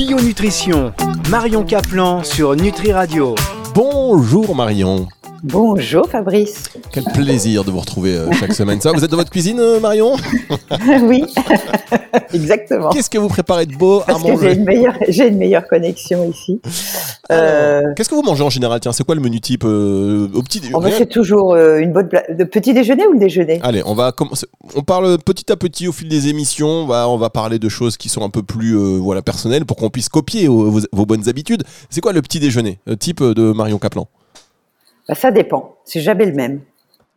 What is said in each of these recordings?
Bio Nutrition, Marion Caplan sur Nutri Radio. Bonjour Marion. Bonjour Fabrice. Quel plaisir de vous retrouver euh, chaque semaine. Ça, vous êtes dans votre cuisine, euh, Marion? Oui, exactement. Qu'est-ce que vous préparez de beau Parce à que j'ai manger une meilleure, j'ai une meilleure connexion ici. Euh, Qu'est-ce que vous mangez en général? Tiens, c'est quoi le menu type euh, au petit rien- faire toujours euh, une bonne pla- petit déjeuner ou le déjeuner? Allez, on va commencer. On parle petit à petit au fil des émissions. On va, on va parler de choses qui sont un peu plus voilà personnelles pour qu'on puisse copier vos, vos- bonnes habitudes. C'est quoi le petit déjeuner type de Marion Caplan Bah, Ça dépend, c'est jamais le même.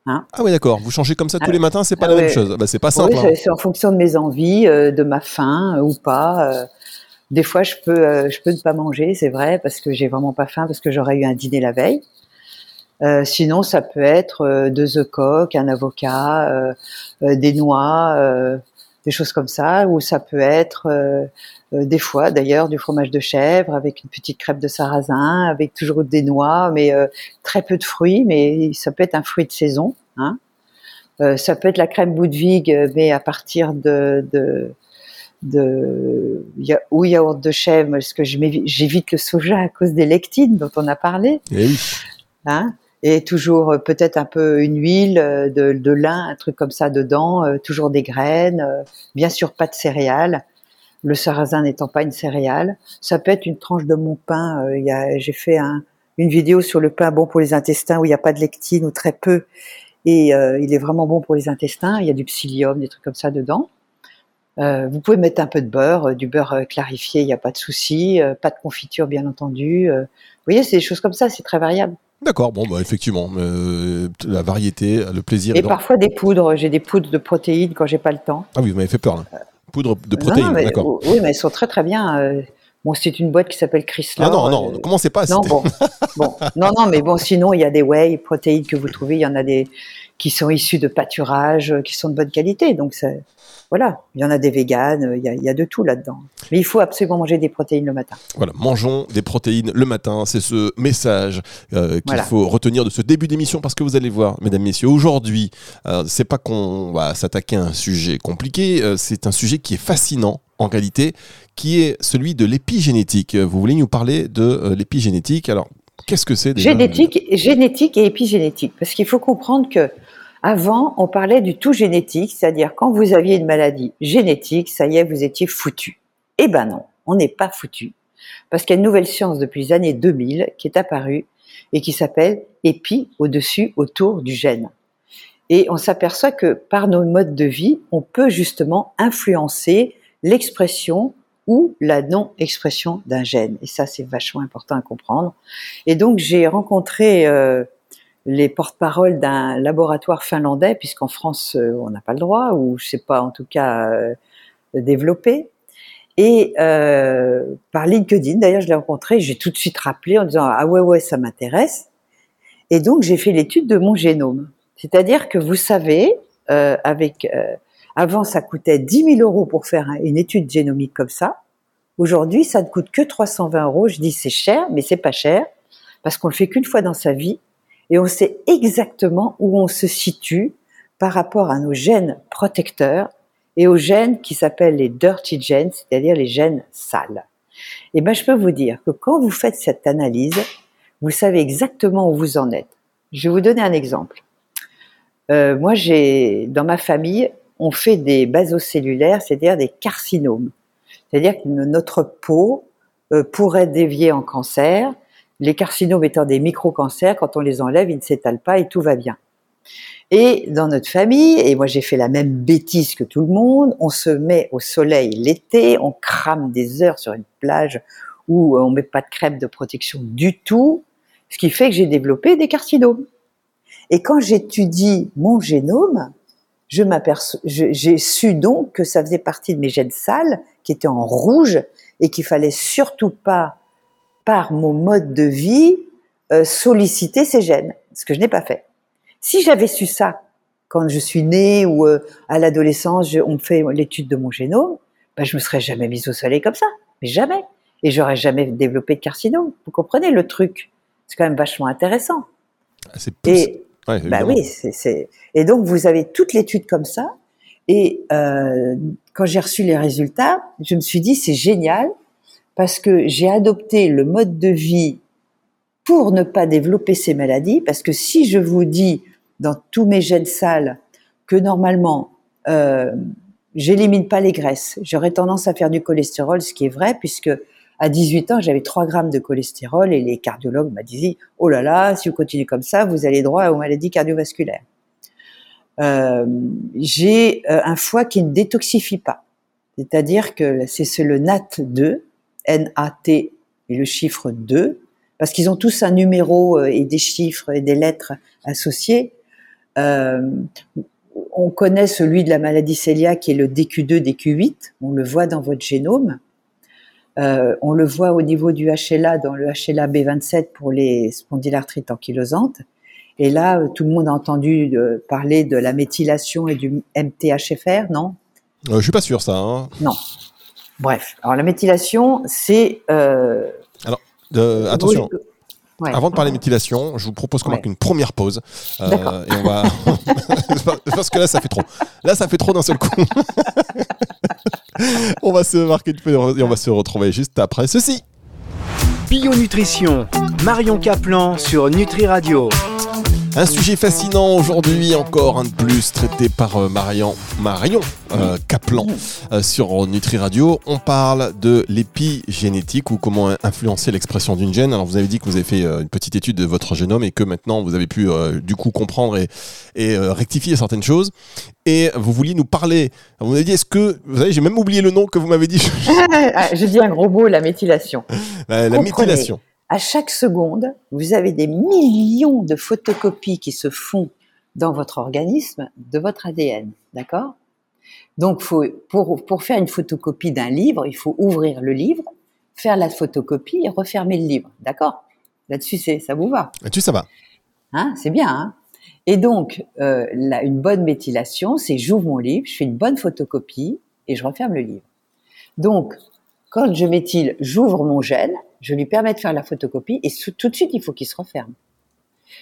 Ah oui, d'accord. Vous changez comme ça tous Ah, les matins, c'est pas ah la même ouais. chose. Bah, c'est pas Oui, simple. hein. c'est- en fonction de mes envies, euh, de ma faim euh, ou pas. euh. des fois, je peux, je peux ne pas manger, c'est vrai, parce que j'ai vraiment pas faim, parce que j'aurais eu un dîner la veille. Sinon, ça peut être deux œufs coques, un avocat, des noix, des choses comme ça, ou ça peut être euh, euh, des fois, d'ailleurs, du fromage de chèvre avec une petite crêpe de sarrasin, avec toujours des noix, mais euh, très peu de fruits, mais ça peut être un fruit de saison. Hein. Euh, ça peut être la crème Boudwig, mais à partir de, de, de ya- ou yaourt de chèvre, parce que j'évite le soja à cause des lectines dont on a parlé. Eh oui. Hein et toujours euh, peut-être un peu une huile euh, de, lin, un truc comme ça dedans, euh, toujours des graines, bien sûr pas de céréales. Le sarrasin n'étant pas une céréale, ça peut être une tranche de mon pain. J'ai fait un- une vidéo sur le pain bon pour les intestins où il n'y a pas de lectine ou très peu, et il est vraiment bon pour les intestins. Il y a du psyllium, des trucs comme ça dedans. Vous pouvez mettre un peu de beurre, du beurre clarifié, il n'y a pas de souci, pas de confiture bien entendu. vous voyez, c'est des choses comme ça, c'est très variable. D'accord. Bon, bah effectivement, euh, la variété, le plaisir. Et parfois des poudres. J'ai des poudres de protéines quand j'ai pas le temps. Ah oui, vous m'avez fait peur là. Poudre de Non, protéines, d'accord. Oui, mais elles sont très très bien. euh. Bon, c'est une boîte qui s'appelle Chrysler. Ah non, non, euh, commencez pas. non, bon, bon, non, non, mais bon, sinon il y a des whey protéines que vous trouvez. Il y en a des qui sont issus de pâturage, euh, qui sont de bonne qualité. Donc ça, voilà, il y en a des véganes. Il y a, il y a de tout là-dedans. Mais il faut absolument manger des protéines le matin. Voilà, mangeons des protéines le matin. C'est ce message euh, qu'il Voilà. faut retenir de ce début d'émission parce que vous allez voir, mesdames, messieurs, aujourd'hui, euh, c'est pas qu'on va s'attaquer à un sujet compliqué, euh, c'est un sujet qui est fascinant en réalité, qui est celui de l'épigénétique. Vous voulez nous parler de euh, l'épigénétique? Alors, qu'est-ce que c'est déjà Génétique, génétique et épigénétique? Parce qu'il faut comprendre que avant, on parlait du tout génétique, c'est-à-dire quand vous aviez une maladie génétique, ça y est, vous étiez foutu. Eh ben non, on n'est pas foutu. Parce qu'il y a une nouvelle science depuis les années 2000 qui est apparue et qui s'appelle épi au-dessus, autour du gène. Et on s'aperçoit que par nos modes de vie, on peut justement influencer l'expression ou la non-expression d'un gène. Et ça, c'est vachement important à comprendre. Et donc, j'ai rencontré euh, les porte-paroles d'un laboratoire finlandais, puisqu'en France, euh, on n'a pas le droit, ou je sais pas, en tout cas, euh, développé. Et euh, par LinkedIn, d'ailleurs, je l'ai rencontré, j'ai tout de suite rappelé en disant ah ouais ouais, ça m'intéresse. Et donc, j'ai fait l'étude de mon génome. C'est-à-dire que vous savez, euh, avec euh, avant, ça coûtait 10 000 euros pour faire un- une étude génomique comme ça. Aujourd'hui, ça ne coûte que 320 euros. Je dis c'est cher, mais c'est pas cher parce qu'on le fait qu'une fois dans sa vie et on sait exactement où on se situe par rapport à nos gènes protecteurs et aux gènes qui s'appellent les dirty genes, c'est-à-dire les gènes sales. Et ben, je peux vous dire que quand vous faites cette analyse, vous savez exactement où vous en êtes. Je vais vous donner un exemple. Euh, moi, j'ai dans ma famille, on fait des basocellulaires, c'est-à-dire des carcinomes. C'est-à-dire que notre peau euh, pourrait dévier en cancer. Les carcinomes étant des micro-cancers, quand on les enlève, ils ne s'étalent pas et tout va bien. Et dans notre famille, et moi j'ai fait la même bêtise que tout le monde, on se met au soleil l'été, on crame des heures sur une plage où on met pas de crème de protection du tout, ce qui fait que j'ai développé des carcinomes. Et quand j'étudie mon génome, j'ai su donc que ça faisait partie de mes gènes sales qui étaient en rouge et qu'il fallait surtout pas, par mon mode de vie, euh, solliciter ces gènes, ce que je n'ai pas fait. Si j'avais su ça quand je suis née ou euh, à l'adolescence, on me fait l'étude de mon génome, ben, je me serais jamais mise au soleil comme ça, mais jamais. Et j'aurais jamais développé de carcinome. Vous comprenez le truc? C'est quand même vachement intéressant. Ah, C'est. Et Ouais, bah oui, c'est- et donc vous avez toute l'étude comme ça. Et euh, quand j'ai reçu les résultats, je me suis dit c'est génial parce que j'ai adopté le mode de vie pour ne pas développer ces maladies, parce que si je vous dis dans tous mes gènes sales que normalement euh, j'élimine pas les graisses, j'aurais tendance à faire du cholestérol, ce qui est vrai, puisque à 18 ans, j'avais 3 grammes de cholestérol et les cardiologues m'ont dit, oh là là, si vous continuez comme ça, vous allez droit aux maladies cardiovasculaires. Euh, j'ai euh, un foie qui ne détoxifie pas. C'est-à-dire que c'est le NAT2, N-A-T et le chiffre 2, parce qu'ils ont tous un numéro euh, et des chiffres et des lettres associés. Euh, on connaît celui de la maladie cœliaque qui est le DQ2, DQ8, on le voit dans votre génome. Euh, on le voit au niveau du HLA, dans le HLA B27 pour les spondylarthrites ankylosantes. Et là, tout le monde a entendu parler de la méthylation et du MTHFR, non? Euh, Je suis pas sûr ça. Hein. Non. Bref, alors la méthylation, c'est... Euh, alors, attention. Ouais. Avant de parler méthylation, je vous propose qu'on ouais. marque une première pause. Euh, et on va. Parce que là, ça fait trop. Là, ça fait trop d'un seul coup. on va se marquer une pause et on va se retrouver juste après ceci. Bionutrition, Marion Caplan sur Nutri Radio. Un sujet fascinant aujourd'hui, encore un de plus, traité par euh, Marion, Marion euh, Kaplan euh, sur Nutri Radio. On parle de l'épigénétique ou comment influencer l'expression d'une gène. Alors vous avez dit que vous avez fait euh, une petite étude de votre génome et que maintenant vous avez pu euh, du coup comprendre et, et rectifier certaines choses. Et vous vouliez nous parler. Vous m'avez dit, est-ce que, vous savez, j'ai même oublié le nom que vous m'avez dit. J'ai dit un gros mot, la méthylation. la, la méthylation à chaque seconde, vous avez des millions de photocopies qui se font dans votre organisme de votre ADN, d'accord? Donc, faut, pour, pour faire une photocopie d'un livre, il faut ouvrir le livre, faire la photocopie et refermer le livre, d'accord? Là-dessus, c'est, ça vous va Là-dessus, ça va. Hein, c'est bien. Hein? Et donc, euh, une bonne méthylation, c'est j'ouvre mon livre, je fais une bonne photocopie et je referme le livre. Donc, quand je méthyle, j'ouvre mon gène, je lui permets de faire la photocopie et tout de suite, il faut qu'il se referme.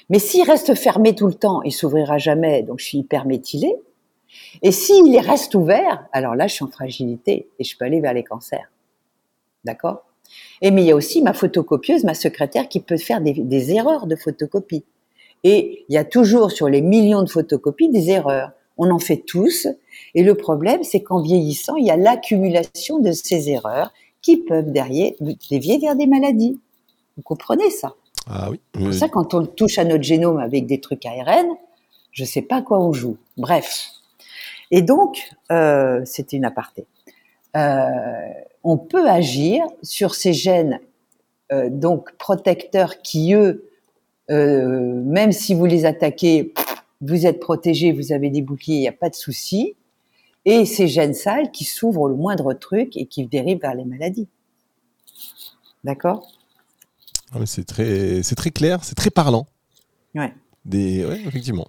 Mais s'il reste fermé tout le temps, il s'ouvrira jamais, donc je suis hyper méthylée. Et s'il reste ouvert, alors là, je suis en fragilité et je peux aller vers les cancers. D'accord? Et mais il y a aussi ma photocopieuse, ma secrétaire, qui peut faire des, des erreurs de photocopie. Et il y a toujours sur les millions de photocopies des erreurs. On en fait tous. Et le problème, c'est qu'en vieillissant, il y a l'accumulation de ces erreurs qui peuvent derrière dévier vers des maladies. Vous comprenez ça? Ah oui. C'est pour ça, quand on touche à notre génome avec des trucs ARN, je ne sais pas quoi on joue. Bref. Et donc, euh, c'était une aparté. Euh, on peut agir sur ces gènes euh, donc protecteurs qui, eux, même si vous les attaquez, vous êtes protégé, vous avez des boucliers, il n'y a pas de souci et ces gènes sales qui s'ouvrent au moindre truc et qui dérivent vers les maladies. D'accord? Ah C'est très, très clair, c'est très parlant. Ouais. Des, ouais, effectivement.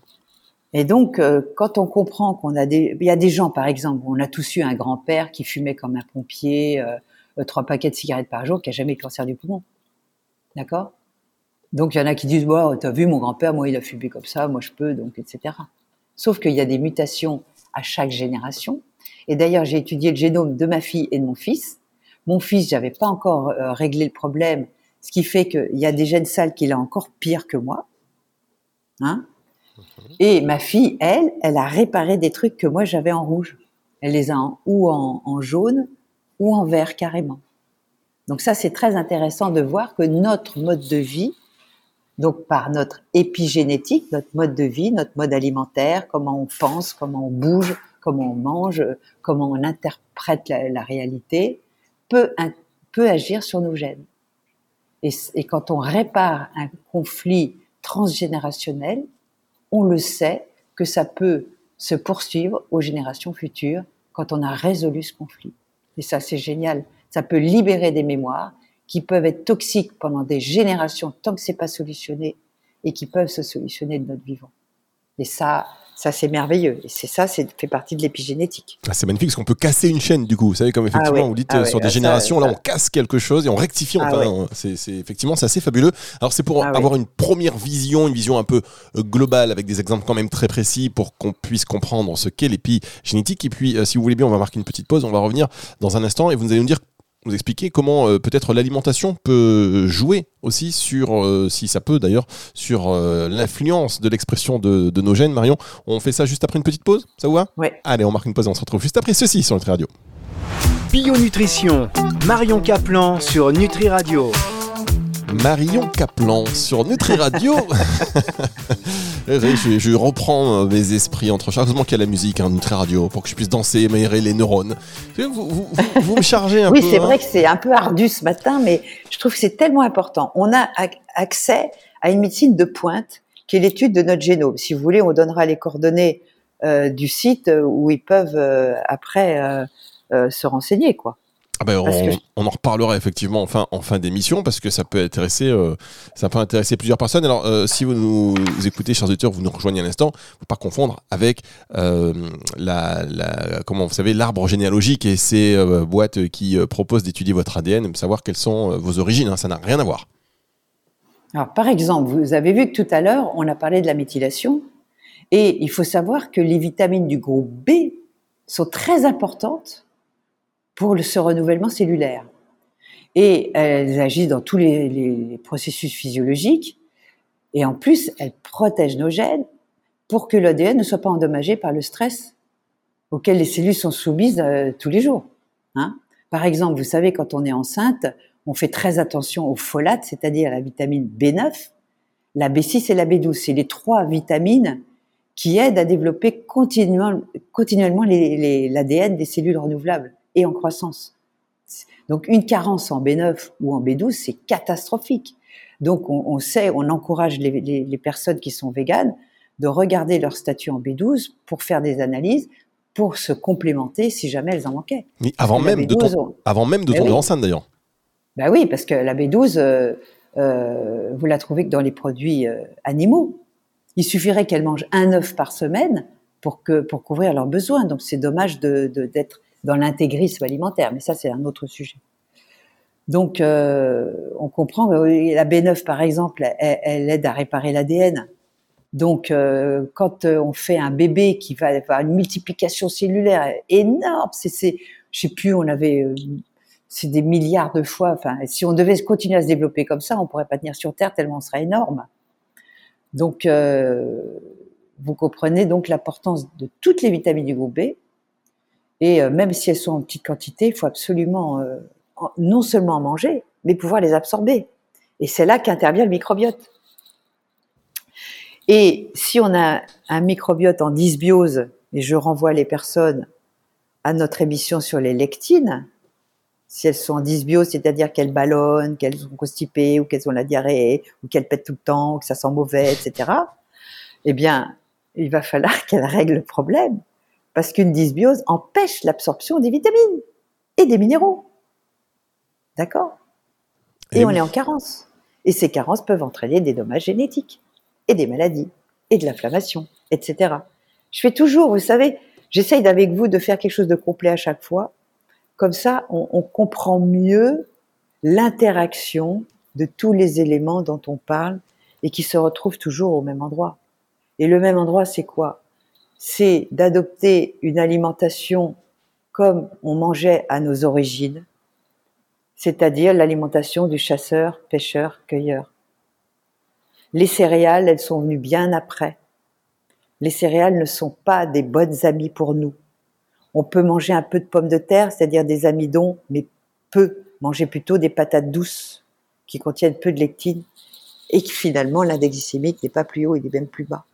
Et donc, euh, quand on comprend qu'on a des, il y a des gens, par exemple, on a tous eu un grand-père qui fumait comme un pompier, euh, euh trois paquets de cigarettes par jour, qui a jamais eu cancer du poumon. D'accord? Donc, il y en a qui disent, bah, t'as vu, mon grand-père, moi, il a fumé comme ça, moi, je peux, donc, etc. Sauf qu'il y a des mutations à chaque génération. Et d'ailleurs, j'ai étudié le génome de ma fille et de mon fils. Mon fils, j'avais pas encore euh, réglé le problème, ce qui fait qu'il y a des gènes sales qu'il a encore pire que moi. Hein et ma fille, elle, elle a réparé des trucs que moi j'avais en rouge. Elle les a en, ou en, en jaune ou en vert carrément. Donc ça, c'est très intéressant de voir que notre mode de vie, donc par notre épigénétique, notre mode de vie, notre mode alimentaire, comment on pense, comment on bouge, comment on mange, comment on interprète la, réalité, peut, agir sur nos gènes. Et, quand on répare un conflit transgénérationnel, on le sait que ça peut se poursuivre aux générations futures quand on a résolu ce conflit. Et ça, c'est génial. Ça peut libérer des mémoires qui peuvent être toxiques pendant des générations tant que c'est pas solutionné et qui peuvent se solutionner de notre vivant. Et ça, ça c'est merveilleux. Et c'est ça, c'est fait partie de l'épigénétique. Ah, c'est magnifique parce qu'on peut casser une chaîne du coup. Vous savez comme effectivement ah ouais, vous dites ah euh, ouais, sur des générations ça, là on casse quelque chose et on rectifie. Enfin, ouais. c'est, c'est effectivement c'est assez fabuleux. Alors c'est pour avoir une première vision, une vision un peu euh, globale avec des exemples quand même très précis pour qu'on puisse comprendre ce qu'est l'épigénétique. Et puis euh, si vous voulez bien, on va marquer une petite pause. On va revenir dans un instant et vous allez nous dire nous expliquer comment euh, peut-être l'alimentation peut jouer aussi sur, euh, si ça peut d'ailleurs, sur euh, l'influence de l'expression de, de nos gènes. Marion, on fait ça juste après une petite pause, ça vous va? Oui. Allez, on marque une pause et on se retrouve juste après ceci sur Nutri Radio. Bio Nutrition, Marion Caplan sur Nutri Radio. Marion Caplan sur Nutri Radio. je, je reprends euh, mes esprits entre chaque. Heureusement qu'il y a la musique, hein, Nutri Radio, pour que je puisse danser, m'aérer les neurones. Vous, vous, vous, vous me chargez un oui, peu. c'est hein. vrai que c'est un peu ardu ce matin, mais je trouve que c'est tellement important. On a ac- accès à une médecine de pointe qui est l'étude de notre génome. Si vous voulez, on donnera les coordonnées euh, du site euh, où ils peuvent euh, après euh, se renseigner, quoi. Ah ben, on, en reparlera effectivement en fin, en fin d'émission parce que ça peut intéresser, euh, ça peut intéresser plusieurs personnes. Alors, euh, si vous nous écoutez, chers auditeurs, vous nous rejoignez à l'instant, faut pas confondre avec euh, la, la, comment vous savez, l'arbre généalogique et ces boîtes qui proposent d'étudier votre ADN, savoir quelles sont vos origines. hein, ça n'a rien à voir. Alors, par exemple, vous avez vu que tout à l'heure, on a parlé de la méthylation, et il faut savoir que les vitamines du groupe B sont très importantes pour ce renouvellement cellulaire. Et elles agissent dans tous les, processus physiologiques, et en plus, elles protègent nos gènes pour que l'ADN ne soit pas endommagé par le stress auquel les cellules sont soumises euh, tous les jours. hein. Par exemple, vous savez, quand on est enceinte, on fait très attention aux folates, c'est-à-dire la vitamine B9, la B6 et la B12. C'est les trois vitamines qui aident à développer continuellement, continuellement l'ADN des cellules renouvelables et en croissance. Donc une carence en B9 ou en B12, c'est catastrophique. Donc on, on sait, on encourage les, les- les personnes qui sont véganes de regarder leur statut en B12 pour faire des analyses, pour se complémenter si jamais elles en manquaient. Mais avant même, de B12, ton- on- avant même de Eh tomber oui. enceinte d'ailleurs. ben oui, parce que la B12, euh, euh, vous la trouvez que dans les produits euh, animaux. Il suffirait qu'elles mangent un œuf par semaine pour, que, pour couvrir leurs besoins. Donc c'est dommage de- de- d'être dans l'intégrisme alimentaire, mais ça c'est un autre sujet. Donc euh, on comprend la B9 par exemple, elle, aide à réparer l'ADN. Donc euh, quand euh, on fait un bébé qui va avoir une multiplication cellulaire énorme, c'est, c'est, je sais plus, on avait euh, c'est des milliards de fois. Enfin, si on devait continuer à se développer comme ça, on pourrait pas tenir sur Terre tellement on serait énorme. Donc, euh, vous comprenez donc l'importance de toutes les vitamines du groupe B. Et euh, même si elles sont en petite quantité, il faut absolument euh, non seulement en manger, mais pouvoir les absorber. Et c'est là qu'intervient le microbiote. Et si on a un microbiote en dysbiose, et je renvoie les personnes à notre émission sur les lectines, si elles sont en dysbiose, c'est-à-dire qu'elles ballonnent, qu'elles sont constipées, ou qu'elles ont la diarrhée, ou qu'elles pètent tout le temps, ou que ça sent mauvais, etc., eh bien, il va falloir qu'elles règlent le problème. Parce qu'une dysbiose empêche l'absorption des vitamines et des minéraux. D'accord? Et, Et on oui. est en carence. Et ces carences peuvent entraîner des dommages génétiques, et des maladies, et de l'inflammation, etc. Je fais toujours, vous savez, j'essaye avec vous de faire quelque chose de complet à chaque fois. Comme ça, on, on comprend mieux l'interaction de tous les éléments dont on parle et qui se retrouvent toujours au même endroit. Et le même endroit, c'est quoi? C'est d'adopter une alimentation comme on mangeait à nos origines, c'est-à-dire l'alimentation du chasseur, pêcheur, cueilleur. Les céréales, elles sont venues bien après. Les céréales ne sont pas des bonnes amies pour nous. On peut manger un peu de pommes de terre, c'est-à-dire des amidons, mais peu. Manger plutôt des patates douces qui contiennent peu de lectine et qui finalement l'index glycémique n'est pas plus haut, il est même plus bas.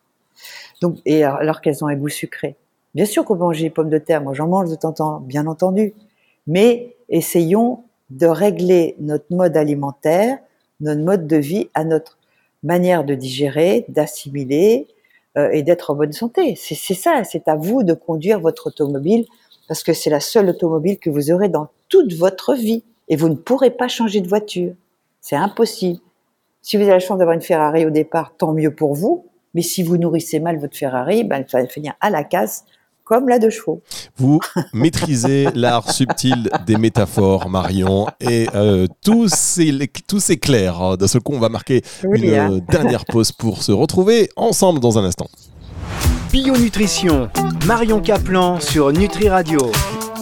Donc, et alors, qu'elles ont un goût sucré. Bien sûr qu'on peut des pommes de terre, moi j'en mange de temps en temps, bien entendu. Mais essayons de régler notre mode alimentaire, notre mode de vie à notre manière de digérer, d'assimiler euh, et d'être en bonne santé. C'est ça, c'est à vous de conduire votre automobile parce que c'est la seule automobile que vous aurez dans toute votre vie et vous ne pourrez pas changer de voiture. C'est impossible. Si vous avez la chance d'avoir une Ferrari au départ, tant mieux pour vous. Mais si vous nourrissez mal votre Ferrari, ben, elle va finir à la casse comme la deux chevaux. Vous maîtrisez l'art subtil des métaphores, Marion, et euh, tout hein. D'un seul coup, on va marquer Oui, une hein. euh, dernière pause pour se retrouver ensemble dans un instant. Bio Nutrition, Marion Caplan sur Nutri Radio.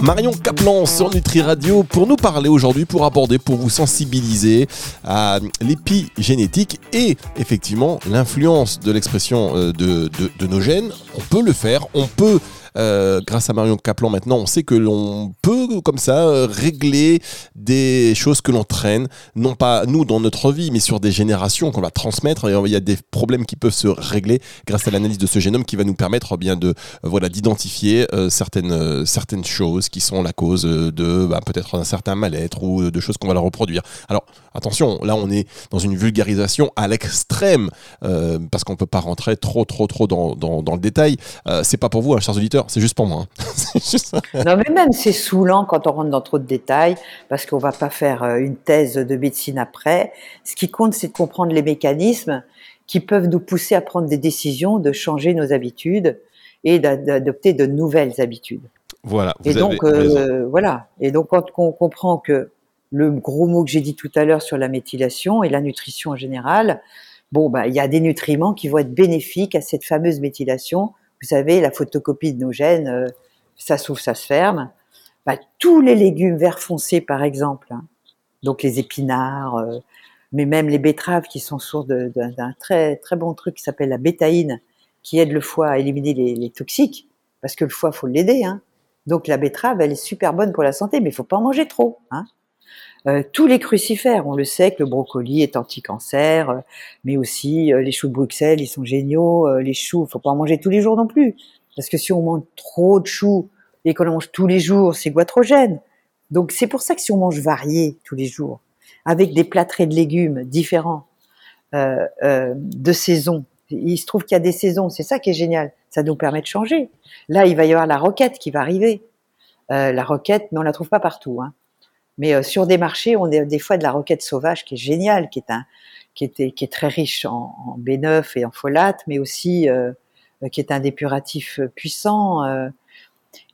Marion Caplan sur Nutri Radio pour nous parler aujourd'hui, pour aborder, pour vous sensibiliser à l'épigénétique et effectivement l'influence de l'expression euh, de, nos gènes. On peut le faire, on peut euh, grâce à Marion Caplan maintenant, on sait que l'on peut comme ça euh, régler des choses que l'on traîne, non pas nous dans notre vie, mais sur des générations qu'on va transmettre. Et il y a des problèmes qui peuvent se régler grâce à l'analyse de ce génome qui va nous permettre eh bien de euh, voilà d'identifier certaines certaines choses qui sont la cause de bah, peut-être un certain mal-être ou de choses qu'on va leur reproduire. Alors attention, là on est dans une vulgarisation à l'extrême parce qu'on peut pas rentrer trop trop trop dans, dans, dans le détail. c'est pas pour vous, hein, chers auditeurs c'est juste pour moi. Hein. non, mais même c'est saoulant quand on rentre dans trop de détails, parce qu'on va pas faire euh, une thèse de médecine après. Ce qui compte, c'est de comprendre les mécanismes qui peuvent nous pousser à prendre des décisions, de changer nos habitudes et d'adopter de nouvelles habitudes. Voilà. Vous et donc, euh, voilà. Et donc, quand on comprend que le gros mot que j'ai dit tout à l'heure sur la méthylation et la nutrition en général, bon, bah, il y a des nutriments qui vont être bénéfiques à cette fameuse méthylation vous savez, la photocopie de nos gènes, euh, ça s'ouvre, ça se ferme. Bah, tous les légumes vert foncé, par exemple, hein, donc les épinards, euh, mais même les betteraves qui sont sources d'un très très bon truc qui s'appelle la bétaïne, qui aide le foie à éliminer les, toxiques, parce que le foie faut l'aider. Hein. Donc la betterave, elle est super bonne pour la santé, mais il faut pas en manger trop. Hein. Euh, tous les crucifères, on le sait que le brocoli est anti-cancer, euh, mais aussi euh, les choux de Bruxelles, ils sont géniaux. les choux, faut pas en manger tous les jours non plus, parce que si on mange trop de choux et qu'on en mange tous les jours, c'est goitrogène. Donc c'est pour ça que si on mange varié tous les jours, avec des plâtrés de légumes différents, de saison, il se trouve qu'il y a des saisons, c'est ça qui est génial. Ça nous permet de changer. Là, il va y avoir la roquette qui va arriver. la roquette, mais on la trouve pas partout. Hein. Mais euh, sur des marchés, on a des fois de la roquette sauvage qui est géniale, qui est un, qui était, qui est très riche en, en B9 et en folate, mais aussi euh, euh, qui est un dépuratif puissant.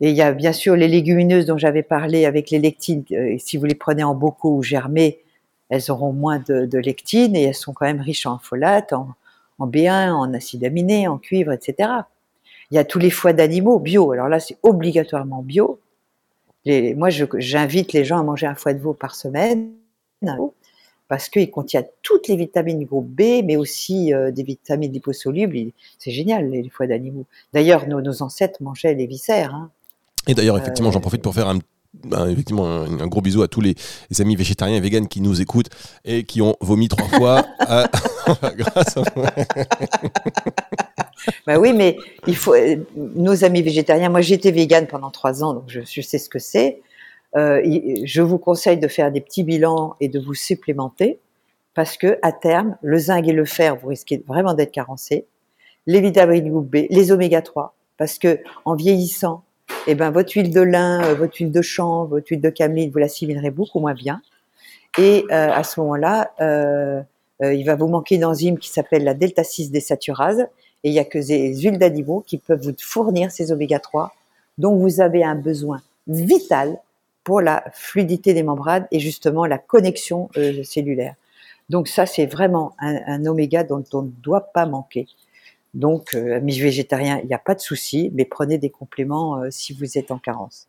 et il y a bien sûr les légumineuses dont j'avais parlé avec les lectines. si vous les prenez en bocaux ou germées, elles auront moins de, de, lectines et elles sont quand même riches en folate, en, en B1, en acides aminés, en cuivre, etc. Il y a tous les foies d'animaux bio. Alors là, c'est obligatoirement bio moi, j'invite les gens à manger un foie de veau par semaine parce qu'il contient toutes les vitamines du groupe B, mais aussi euh, des vitamines liposolubles. C'est génial, les, foies d'animaux. D'ailleurs, nos, ancêtres mangeaient les viscères. Hein. Et d'ailleurs, effectivement, j'en profite pour faire un effectivement un, gros bisou à tous les, amis végétariens et véganes qui nous écoutent et qui ont vomi trois fois grâce à bah oui, mais il faut euh, nos amis végétariens. Moi, été végane pendant trois ans, donc je, sais ce que c'est. Euh, je vous conseille de faire des petits bilans et de vous supplémenter parce que à terme, le zinc et le fer, vous risquez vraiment d'être carencés. Les vitamines B, les oméga 3, parce que en vieillissant, eh ben votre huile de lin, euh, votre huile de chanvre, votre huile de cameline, vous l'assimilerez beaucoup moins bien. Et à ce moment-là, il va vous manquer une enzyme qui s'appelle la delta 6 désaturase et il n'y a que des huiles d'animaux qui peuvent vous fournir ces oméga 3 dont vous avez un besoin vital pour la fluidité des membranes et justement la connexion euh, cellulaire. Donc ça, c'est vraiment un, oméga dont on ne doit pas manquer. Donc, euh, amis végétariens, il n'y a pas de souci, mais prenez des compléments euh, si vous êtes en carence.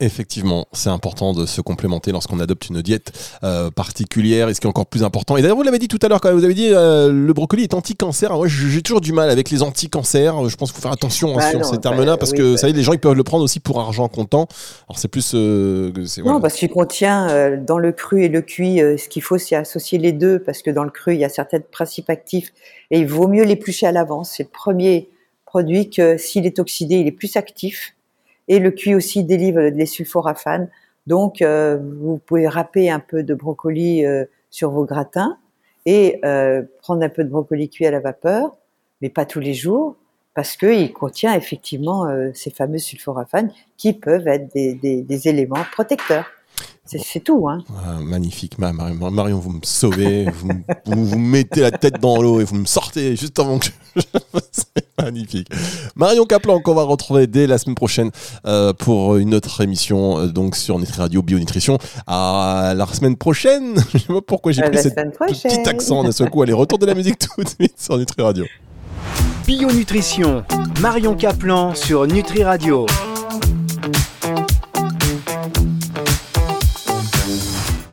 Effectivement, c'est important de se complémenter lorsqu'on adopte une diète euh, particulière et ce qui est encore plus important. Et d'ailleurs, vous l'avez dit tout à l'heure quand vous avez dit euh, le brocoli est anti-cancer. Moi, j'ai toujours du mal avec les anti-cancers. Je pense qu'il faut faire attention hein, bah sur ces termes-là bah parce que ça y est, les gens ils peuvent le prendre aussi pour argent comptant. Alors c'est plus. Euh, non, parce qu'il contient dans le cru et le cuit. ce qu'il faut, c'est associer les deux parce que dans le cru, il y a certains principes actifs et il vaut mieux l'éplucher à l'avance. C'est le premier produit que s'il est oxydé, il est plus actif et le cuit aussi délivre les sulforaphanes. Donc, euh, vous pouvez râper un peu de brocoli euh, sur vos gratins et euh, prendre un peu de brocoli cuit à la vapeur, mais pas tous les jours, parce qu'il contient effectivement ces fameux sulforaphanes qui peuvent être des, des éléments protecteurs. C'est tout. Hein. Ah, magnifique, Marion, vous me sauvez, vous, vous, mettez la tête dans l'eau et vous me sortez juste avant que je... C'est magnifique. Marion Caplan qu'on va retrouver dès la semaine prochaine euh, pour une autre émission euh, donc sur Nutri Radio Bionutrition. À la semaine prochaine. Je sais pas pourquoi j'ai pris ce petit accent d'un seul coup. Allez, retour de la musique tout de suite sur Nutri Radio. Bionutrition, Marion Caplan sur Nutri Radio.